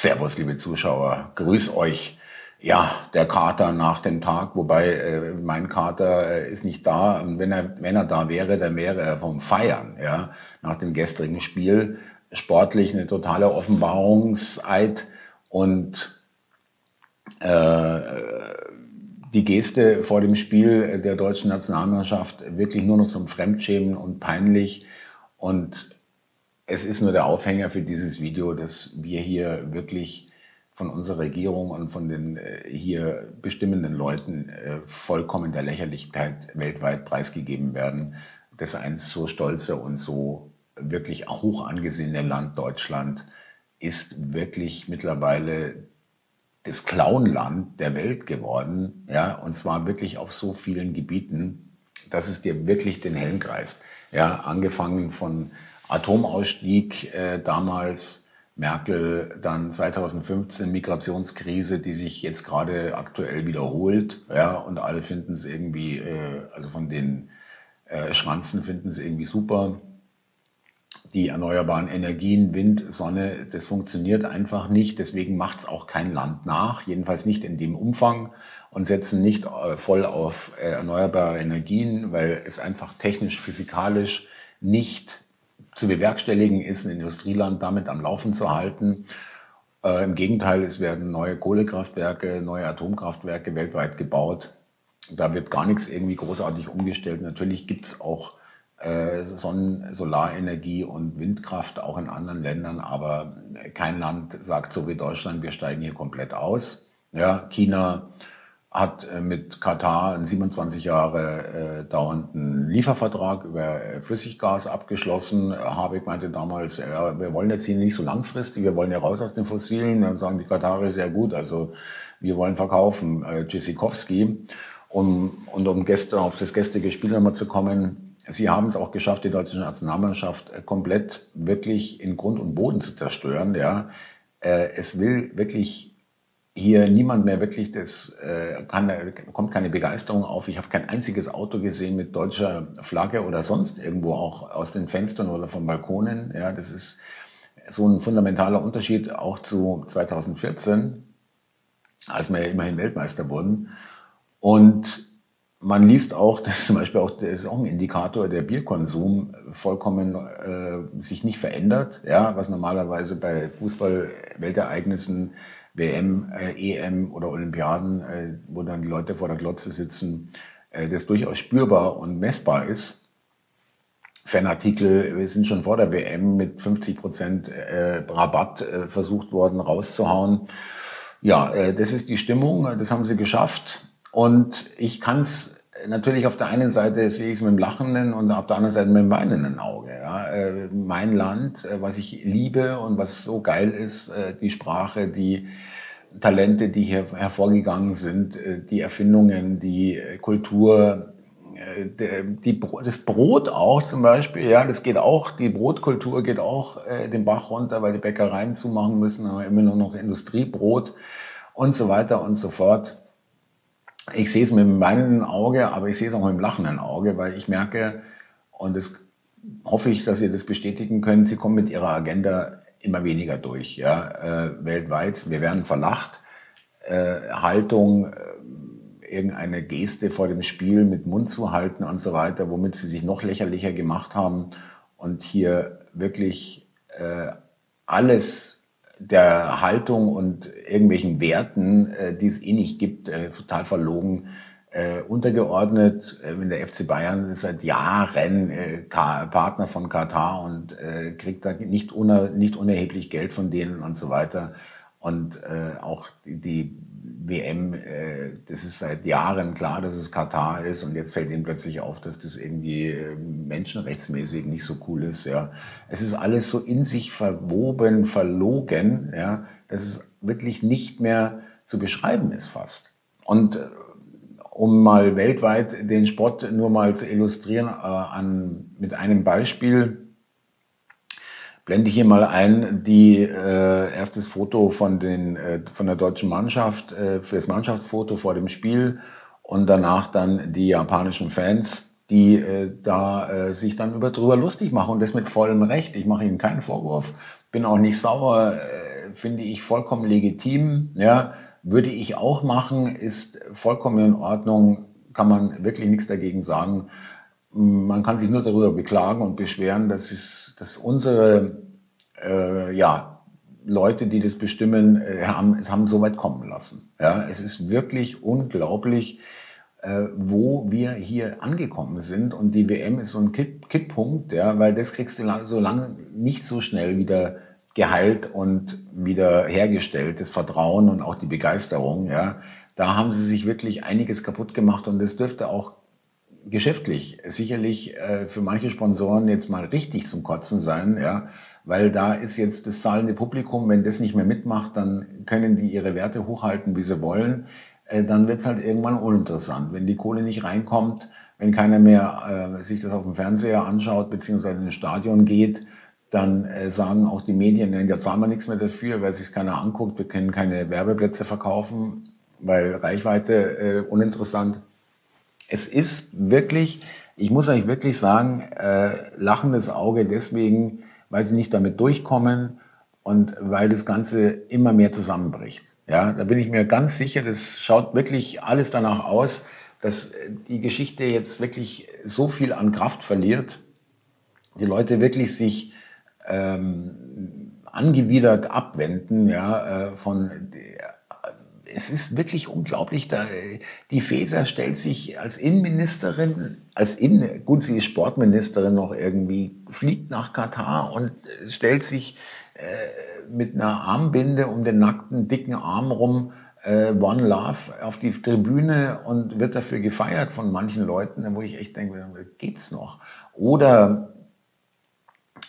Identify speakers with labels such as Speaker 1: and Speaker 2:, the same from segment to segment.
Speaker 1: Servus, liebe Zuschauer. Grüß euch. Ja, der Kater nach dem Tag, wobei äh, mein Kater äh, ist nicht da. Und wenn er, wenn er da wäre, dann wäre er vom Feiern, ja, nach dem gestrigen Spiel. Sportlich eine totale Offenbarungseid und äh, die Geste vor dem Spiel der deutschen Nationalmannschaft wirklich nur noch zum Fremdschämen und peinlich. Und es ist nur der Aufhänger für dieses Video, dass wir hier wirklich von unserer Regierung und von den äh, hier bestimmenden Leuten äh, vollkommen der Lächerlichkeit weltweit preisgegeben werden, dass ein so stolzer und so wirklich hoch angesehene Land Deutschland ist wirklich mittlerweile das Clownland der Welt geworden, ja, und zwar wirklich auf so vielen Gebieten, dass es dir wirklich den Helm kreist. Ja, angefangen von Atomausstieg äh, damals, Merkel dann 2015 Migrationskrise, die sich jetzt gerade aktuell wiederholt, ja, und alle finden es irgendwie, äh, also von den äh, Schranzen finden es irgendwie super die erneuerbaren Energien, Wind, Sonne, das funktioniert einfach nicht. Deswegen macht es auch kein Land nach, jedenfalls nicht in dem Umfang und setzen nicht äh, voll auf äh, erneuerbare Energien, weil es einfach technisch, physikalisch nicht zu bewerkstelligen ist, ein Industrieland damit am Laufen zu halten. Äh, Im Gegenteil, es werden neue Kohlekraftwerke, neue Atomkraftwerke weltweit gebaut. Da wird gar nichts irgendwie großartig umgestellt. Natürlich gibt es auch äh, Sonnen-, Solarenergie und Windkraft auch in anderen Ländern, aber kein Land sagt so wie Deutschland, wir steigen hier komplett aus. Ja, China hat äh, mit Katar einen 27 Jahre äh, dauernden Liefervertrag über äh, Flüssiggas abgeschlossen. Habeck meinte damals, ja, wir wollen jetzt hier nicht so langfristig, wir wollen ja raus aus den Fossilen. Dann sagen die Katarer sehr gut, also wir wollen verkaufen. Äh, Tschüssikowski. Um, und um gestern auf das gestrige Spiel nochmal zu kommen, Sie haben es auch geschafft, die deutsche Nationalmannschaft äh, komplett wirklich in Grund und Boden zu zerstören. Ja. Äh, es will wirklich hier niemand mehr wirklich, das äh, kann, kommt keine Begeisterung auf. Ich habe kein einziges Auto gesehen mit deutscher Flagge oder sonst irgendwo auch aus den Fenstern oder von Balkonen. Ja, das ist so ein fundamentaler Unterschied auch zu 2014, als wir ja immerhin Weltmeister wurden. Und man liest auch, dass zum Beispiel auch, das ist auch ein Indikator, der Bierkonsum vollkommen äh, sich nicht verändert, ja, was normalerweise bei Fußball-Weltereignissen, WM, äh, EM oder Olympiaden, äh, wo dann die Leute vor der Glotze sitzen, äh, das durchaus spürbar und messbar ist. Fanartikel, wir sind schon vor der WM mit 50 Prozent äh, Rabatt äh, versucht worden rauszuhauen. Ja, äh, das ist die Stimmung, das haben sie geschafft. Und ich kann es natürlich auf der einen Seite sehe ich es mit dem lachenden und auf der anderen Seite mit dem weinenden Auge. Ja. Äh, mein Land, äh, was ich liebe und was so geil ist, äh, die Sprache, die Talente, die hier hervorgegangen sind, die Erfindungen, die Kultur, die, das Brot auch zum Beispiel, ja, das geht auch, die Brotkultur geht auch den Bach runter, weil die Bäckereien zumachen müssen, aber immer nur noch Industriebrot und so weiter und so fort ich sehe es mit dem weinenden Auge, aber ich sehe es auch mit dem lachenden Auge, weil ich merke, und das hoffe ich, dass ihr das bestätigen könnt, sie kommen mit ihrer Agenda immer weniger durch, ja, äh, weltweit. Wir werden verlacht. Äh, Haltung, äh, irgendeine Geste vor dem Spiel mit Mund zu halten und so weiter, womit sie sich noch lächerlicher gemacht haben und hier wirklich äh, alles der Haltung und irgendwelchen Werten, äh, die es eh nicht gibt, äh, total verlogen äh, untergeordnet. Äh, der FC Bayern ist seit Jahren äh, Partner von Katar und äh, kriegt da nicht, uner, nicht unerheblich Geld von denen und so weiter. Und äh, auch die, die WM, äh, das ist seit Jahren klar, dass es Katar ist und jetzt fällt ihnen plötzlich auf, dass das irgendwie äh, menschenrechtsmäßig nicht so cool ist. Ja, es ist alles so in sich verwoben, verlogen, ja, dass es wirklich nicht mehr zu beschreiben ist fast. Und äh, um mal weltweit den Sport nur mal zu illustrieren äh, an, mit einem Beispiel, blende ich hier mal ein, die äh, erstes Foto von, den, äh, von der deutschen Mannschaft äh, für das Mannschaftsfoto vor dem Spiel und danach dann die japanischen Fans die äh, da äh, sich dann über drüber lustig machen und das mit vollem Recht. Ich mache ihnen keinen Vorwurf, bin auch nicht sauer, äh, finde ich vollkommen legitim. Ja, würde ich auch machen, ist vollkommen in Ordnung, kann man wirklich nichts dagegen sagen. Man kann sich nur darüber beklagen und beschweren, dass, es, dass unsere äh, ja, Leute, die das bestimmen, äh, haben, es haben so weit kommen lassen. Ja, es ist wirklich unglaublich, äh, wo wir hier angekommen sind. Und die WM ist so ein Kipp Kipppunkt, ja, weil das kriegst du so lange nicht so schnell wieder geheilt und wieder hergestellt, das Vertrauen und auch die Begeisterung. Ja. Da haben sie sich wirklich einiges kaputt gemacht und das dürfte auch geschäftlich sicherlich äh, für manche Sponsoren jetzt mal richtig zum Kotzen sein, ja, weil da ist jetzt das zahlende Publikum, wenn das nicht mehr mitmacht, dann können die ihre Werte hochhalten, wie sie wollen, äh, dann wird es halt irgendwann uninteressant. Wenn die Kohle nicht reinkommt, wenn keiner mehr äh, sich das auf dem Fernseher anschaut, beziehungsweise ins Stadion geht, dann äh, sagen auch die Medien, ja, da zahlen wir nichts mehr dafür, weil sich keiner anguckt, wir können keine Werbeplätze verkaufen, weil Reichweite äh, uninteressant es ist wirklich, ich muss euch wirklich sagen, äh, lachendes Auge deswegen, weil sie nicht damit durchkommen und weil das Ganze immer mehr zusammenbricht. Ja, da bin ich mir ganz sicher, das schaut wirklich alles danach aus, dass die Geschichte jetzt wirklich so viel an Kraft verliert, die Leute wirklich sich ähm, angewidert abwenden ja, äh, von es ist wirklich unglaublich. Da, die Feser stellt sich als Innenministerin, als Innen, gut, sie ist Sportministerin noch irgendwie, fliegt nach Katar und stellt sich äh, mit einer Armbinde um den nackten, dicken Arm rum, äh, One Love, auf die Tribüne und wird dafür gefeiert von manchen Leuten, wo ich echt denke, geht's noch? Oder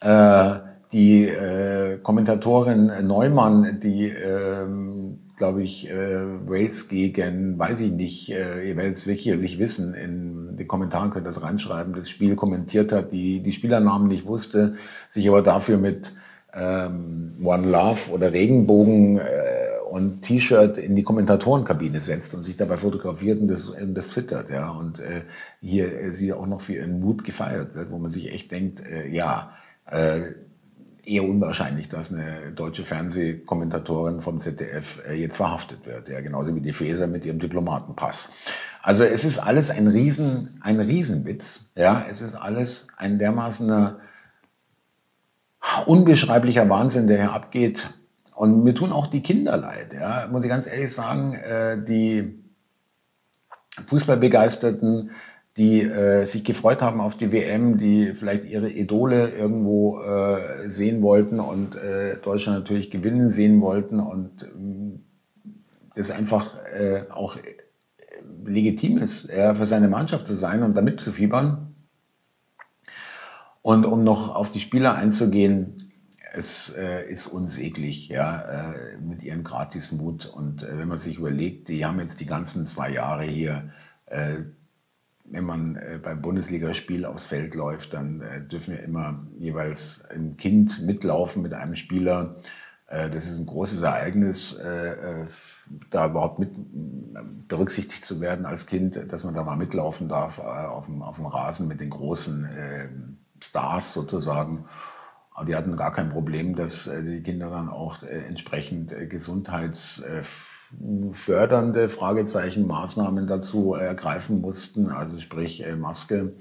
Speaker 1: äh, die äh, Kommentatorin Neumann, die ähm, glaube ich, äh, Wales gegen, weiß ich nicht, äh, ihr werdet es sicherlich wissen, in den Kommentaren könnt ihr das reinschreiben, das Spiel kommentiert hat, die die Spielernamen nicht wusste, sich aber dafür mit ähm, One Love oder Regenbogen äh, und T-Shirt in die Kommentatorenkabine setzt und sich dabei fotografiert und das, und das twittert, ja, und äh, hier äh, sie auch noch für ihren Mut gefeiert wird, wo man sich echt denkt, äh, ja, äh, eher unwahrscheinlich, dass eine deutsche Fernsehkommentatorin vom ZDF äh, jetzt verhaftet wird, ja, genauso wie die Feser mit ihrem Diplomatenpass. Also es ist alles ein Riesen, ein Riesenwitz, ja, es ist alles ein dermaßener unbeschreiblicher Wahnsinn, der hier abgeht. Und mir tun auch die Kinder leid, ja, muss ich ganz ehrlich sagen, äh, die Fußballbegeisterten, die äh, sich gefreut haben auf die WM, die vielleicht ihre Idole irgendwo äh, sehen wollten und äh, Deutschland natürlich gewinnen sehen wollten und äh, das einfach äh, auch legitim ist, ja, für seine Mannschaft zu sein und damit zu fiebern. Und um noch auf die Spieler einzugehen, es äh, ist unsäglich, ja, äh, mit ihrem Gratismut. Und äh, wenn man sich überlegt, die haben jetzt die ganzen zwei Jahre hier äh, wenn man äh, beim Bundesligaspiel aufs Feld läuft, dann äh, dürfen wir immer jeweils ein Kind mitlaufen mit einem Spieler. Äh, das ist ein großes Ereignis, äh, äh, da überhaupt mit berücksichtigt zu werden als Kind, dass man da mal mitlaufen darf äh, auf, dem, auf dem Rasen mit den großen Stars sozusagen. Aber die hatten gar kein Problem, dass die Kinder dann auch entsprechend gesundheits fördernde Fragezeichen Maßnahmen dazu ergreifen mussten, also sprich äh, Maske.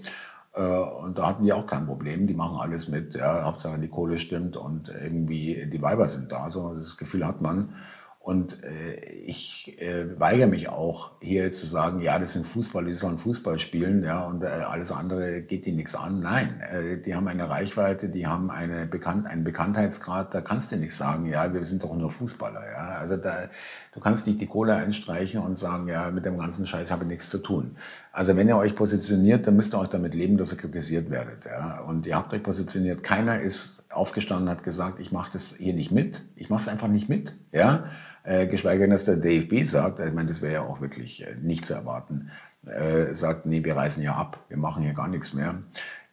Speaker 1: Äh, und da hatten die auch kein Problem, die machen alles mit. Ja, Hauptsache die Kohle stimmt und irgendwie die Weiber sind da. So das Gefühl hat man. Und äh, ich äh, weigere mich auch, hier zu sagen, ja, das sind Fußballer, die sollen Fußball spielen, ja, und äh, alles andere geht die nichts an. Nein, äh, die haben eine Reichweite, die haben eine Bekannt einen Bekanntheitsgrad, da kannst du nicht sagen, ja, wir sind doch nur Fußballer, ja. Also da, du kannst nicht die Kohle einstreichen und sagen, ja, mit dem ganzen Scheiß habe ich nichts zu tun. Also wenn ihr euch positioniert, dann müsst ihr euch damit leben, dass ihr kritisiert werdet, ja. Und ihr habt euch positioniert, keiner ist aufgestanden, hat gesagt, ich mache das hier nicht mit, ich mache es einfach nicht mit, ja. Äh, geschweige denn, dass der DFB sagt, ich meine, das wäre ja auch wirklich äh, nicht zu erwarten, äh, sagt, nee, wir reißen ja ab, wir machen hier gar nichts mehr.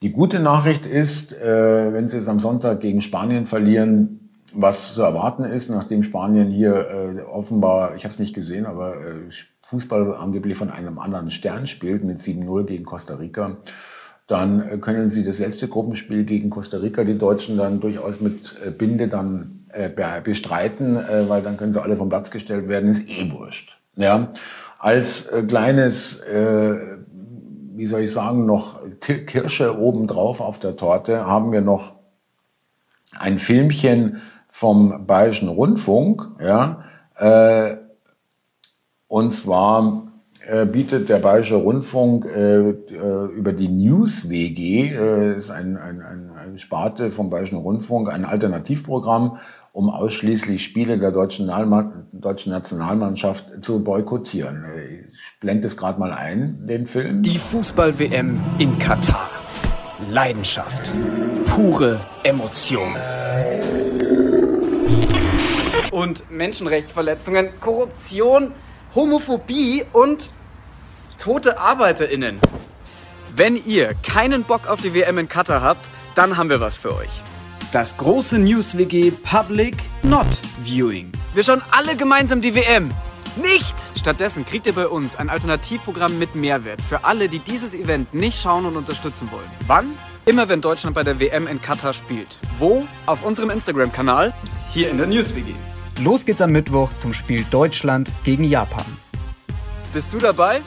Speaker 1: Die gute Nachricht ist, äh, wenn sie es am Sonntag gegen Spanien verlieren, was zu erwarten ist, nachdem Spanien hier äh, offenbar, ich habe es nicht gesehen, aber äh, Fußball angeblich von einem anderen Stern spielt mit 7-0 gegen Costa Rica dann können sie das letzte Gruppenspiel gegen Costa Rica, die Deutschen, dann durchaus mit äh, Binde dann äh, bestreiten, äh, weil dann können sie alle vom Platz gestellt werden, ist eh wurscht. Ja? Als äh, kleines, äh, wie soll ich sagen, noch Kirsche obendrauf auf der Torte haben wir noch ein Filmchen vom Bayerischen Rundfunk, ja, äh, und zwar äh, bietet der Bayerische Rundfunk äh, äh über die News WG, äh, ist ein, ein, ein, eine Sparte vom Bayerischen Rundfunk, ein Alternativprogramm, um ausschließlich Spiele der deutschen, deutschen Nationalmannschaft zu boykottieren. Ich blende es gerade mal ein, den Film.
Speaker 2: Die Fußball-WM in Katar. Leidenschaft. Pure Emotion. Und Menschenrechtsverletzungen, Korruption, Homophobie und tote ArbeiterInnen. Wenn ihr keinen Bock auf die WM in Katar habt, dann haben wir was für euch. Das große News-WG Public Not Viewing. Wir schauen alle gemeinsam die WM. Nicht! Stattdessen kriegt ihr bei uns ein Alternativprogramm mit Mehrwert für alle, die dieses Event nicht schauen und unterstützen wollen. Wann? Immer wenn Deutschland bei der WM in Katar spielt. Wo? Auf unserem Instagram-Kanal, hier in der News-WG. Los geht's am Mittwoch zum Spiel Deutschland gegen Japan. Bist du dabei?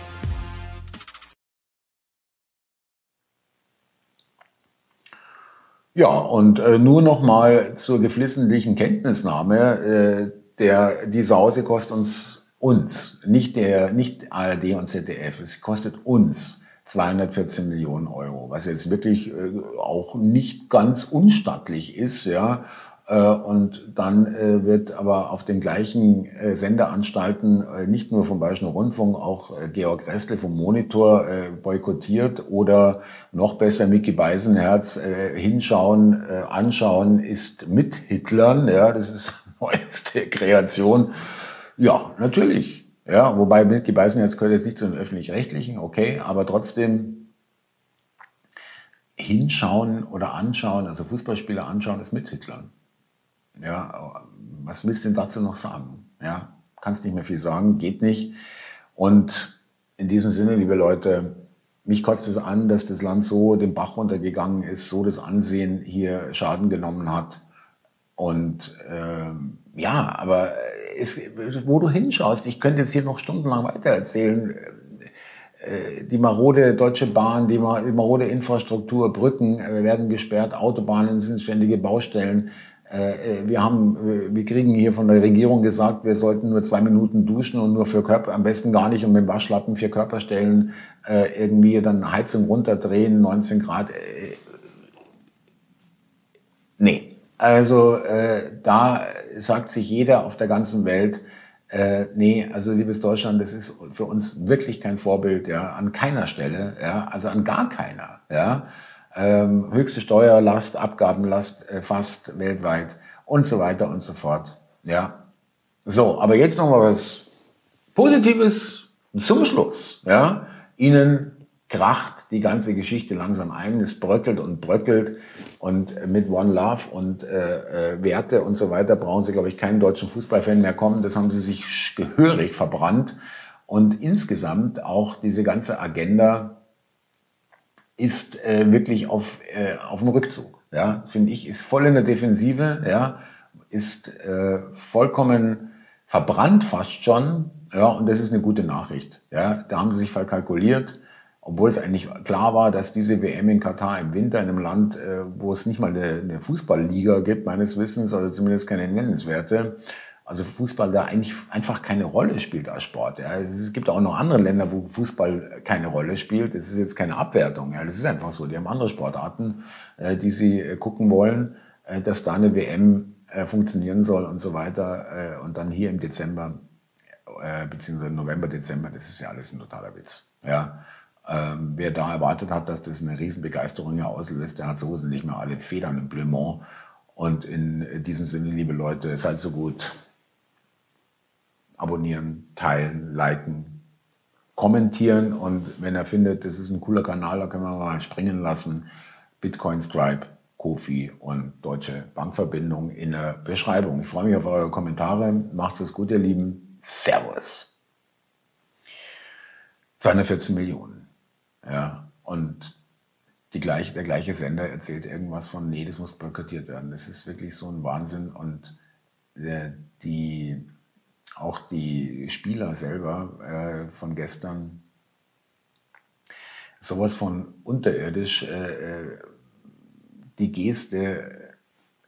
Speaker 1: Ja, und äh, nur noch mal zur geflissentlichen Kenntnisnahme. Äh, der, die Sause kostet uns, uns, nicht, der, nicht ARD und ZDF, es kostet uns 214 Millionen Euro, was jetzt wirklich äh, auch nicht ganz unstattlich ist, ja. Äh, und dann äh, wird aber auf den gleichen äh, Sendeanstalten nicht nur vom Bayerischen Rundfunk, auch Georg Restle vom Monitor boykottiert oder noch besser Mickey Beisenherz hinschauen, anschauen ist mit Hitlern. Ja, das ist neueste Kreation. Ja, natürlich. Ja, wobei Mickey Beisenherz gehört jetzt nicht zu den öffentlich-rechtlichen, okay, aber trotzdem hinschauen oder anschauen, also Fußballspieler anschauen, ist mit Hitlern. Ja, was willst du denn dazu noch sagen? Ja, kannst nicht mehr viel sagen, geht nicht. Und in diesem Sinne, liebe Leute, mich kotzt es an, dass das Land so den Bach runtergegangen ist, so das Ansehen hier Schaden genommen hat. Und ähm, ja, aber es, wo du hinschaust, ich könnte jetzt hier noch stundenlang weitererzählen, äh, die marode Deutsche Bahn, die marode Infrastruktur, Brücken äh, werden gesperrt, Autobahnen sind ständige Baustellen. Äh, äh, wir haben, äh, wir kriegen hier von der Regierung gesagt, wir sollten nur zwei Minuten duschen und nur für Körper, am besten gar nicht und mit dem Waschlappen vier Körperstellen irgendwie dann Heizung runterdrehen, 19 Grad. Nee, also da sagt sich jeder auf der ganzen Welt, nee, also liebes Deutschland, das ist für uns wirklich kein Vorbild, ja, an keiner Stelle, ja, also an gar keiner, ja ähm, höchste Steuerlast, Abgabenlast äh, fast weltweit und so weiter und so fort. Ja. So, aber jetzt noch mal was Positives zum Schluss. Ja. Ihnen kracht die ganze Geschichte langsam ein, es bröckelt und bröckelt und mit One Love und äh, äh, Werte und so weiter brauchen Sie, glaube ich, keinen deutschen Fußballfan mehr kommen. Das haben Sie sich gehörig verbrannt und insgesamt auch diese ganze Agenda ist äh, wirklich auf, äh, auf dem Rückzug. Ja, finde ich, ist voll in der Defensive, ja, ist äh, vollkommen verbrannt fast schon. Ja, und das ist eine gute Nachricht. Ja, da haben sie sich verkalkuliert, obwohl es eigentlich klar war, dass diese WM in Katar im Winter in einem Land, äh, wo es nicht mal eine, eine Fußballliga gibt, meines Wissens, oder zumindest keine nennenswerte, also Fußball da eigentlich einfach keine Rolle spielt als Sport. Ja. Es gibt auch noch andere Länder, wo Fußball keine Rolle spielt. Das ist jetzt keine Abwertung. Ja. Das ist einfach so. Die haben andere Sportarten, äh, die sie äh, gucken wollen, äh, dass da eine WM funktionieren soll und so weiter. Und dann hier im Dezember, beziehungsweise November, Dezember, das ist ja alles ein totaler Witz. Ja. Ähm, wer da erwartet hat, dass das eine Riesenbegeisterung hier auslöst, der hat so nicht mehr alle Federn im Blemont. Und in diesem Sinne, liebe Leute, seid so gut abonnieren, teilen, liken, kommentieren und wenn er findet, das ist ein cooler Kanal, da können wir mal springen lassen, Bitcoin Stripe, Kofi und Deutsche Bankverbindung in der Beschreibung. Ich freue mich auf eure Kommentare. Macht's es gut, ihr Lieben. Servus. 214 Millionen. Ja, und die gleiche, der gleiche Sender erzählt irgendwas von, nee, das muss boykottiert werden. Das ist wirklich so ein Wahnsinn und der, die, auch die Spieler selber äh, von gestern, sowas von unterirdisch, äh, äh die Geste,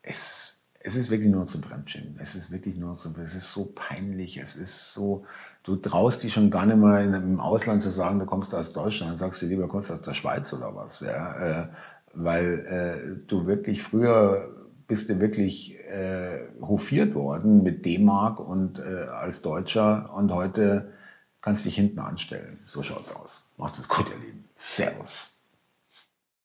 Speaker 1: es, es ist wirklich nur zum Fremdschämen. Es ist wirklich nur zum, es ist so peinlich, es ist so, du traust dich schon gar nicht mal im Ausland zu sagen, du kommst aus Deutschland, dann sagst du lieber, kommst aus der Schweiz oder was, ja, äh, weil äh, du wirklich früher bist du wirklich äh, hofiert worden mit D-Mark und äh, als Deutscher und heute kannst du dich hinten anstellen. So schaut's aus. Macht es gut, ihr Lieben. Servus.